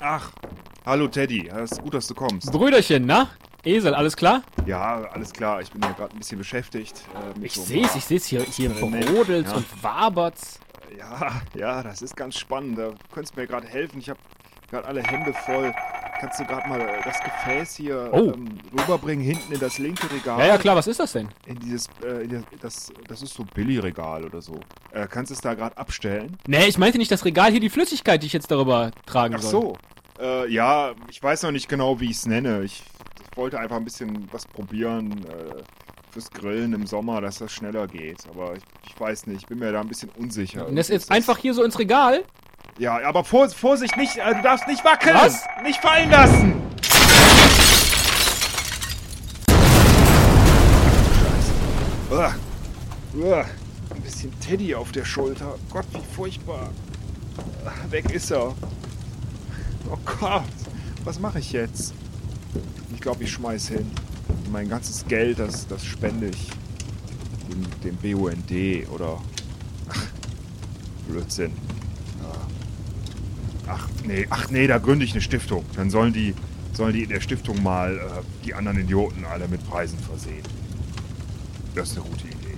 Ach, hallo Teddy. Es ist gut, dass du kommst. Brüderchen, na? Esel, alles klar? Ja, alles klar. Ich bin hier gerade ein bisschen beschäftigt. Äh, Ich so- seh's, ich seh's hier, hier brodelt's ja. und wabert's. Ja, ja, das ist ganz spannend. Da könntest du mir gerade helfen. Ich habe gerade alle Hände voll. Kannst du gerade mal äh, das Gefäß hier Oh. ähm, rüberbringen, hinten in das linke Regal? Ja, ja, klar, was ist das denn? In dieses, äh, in das, das, ist so Billigregal oder so. Äh, kannst du es da gerade abstellen? Nee, ich meinte nicht das Regal, hier die Flüssigkeit, die ich jetzt darüber tragen Ach soll. so. Äh, ja, ich weiß noch nicht genau, wie ich es nenne. Ich, ich wollte einfach ein bisschen was probieren äh, fürs Grillen im Sommer, dass das schneller geht. Aber ich, ich weiß nicht, ich bin mir da ein bisschen unsicher. Und das jetzt einfach hier so ins Regal? Ja, aber vor, Vorsicht, nicht, äh, du darfst nicht wackeln! Was? Nicht fallen lassen! Scheiße. Uah. Uah. Ein bisschen Teddy auf der Schulter. Gott, wie furchtbar. Weg ist er. Oh Gott, was mache ich jetzt? Ich glaube, ich schmeiß hin. Mein ganzes Geld, das, das spende ich dem, dem BUND oder... Ach, Blödsinn. Ach nee, ach nee, da gründe ich eine Stiftung. Dann sollen die, sollen die in der Stiftung mal äh, die anderen Idioten alle mit Preisen versehen. Das ist eine gute Idee.